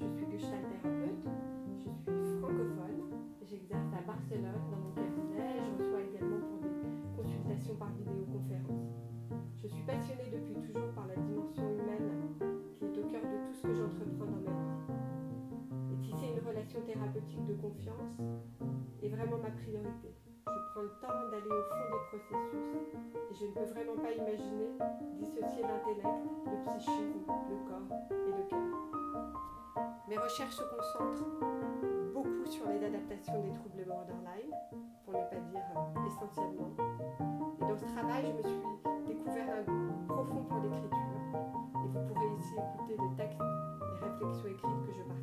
Je suis gestalt-thérapeute, je suis francophone, j'exerce à Barcelone dans mon cabinet, je reçois également pour des consultations par vidéoconférence. Je suis passionnée depuis toujours par la dimension humaine qui est au cœur de tout ce que j'entreprends dans ma vie. Et tisser une relation thérapeutique de confiance est vraiment ma priorité. Je prends le temps d'aller au fond des processus et je ne peux vraiment pas imaginer dissocier l'intellect, le psychisme recherche se concentre beaucoup sur les adaptations des troubles borderline, pour ne pas dire euh, essentiellement. Et dans ce travail, je me suis découvert un goût profond pour l'écriture. Et vous pourrez ici écouter les textes, des réflexions écrites que je partage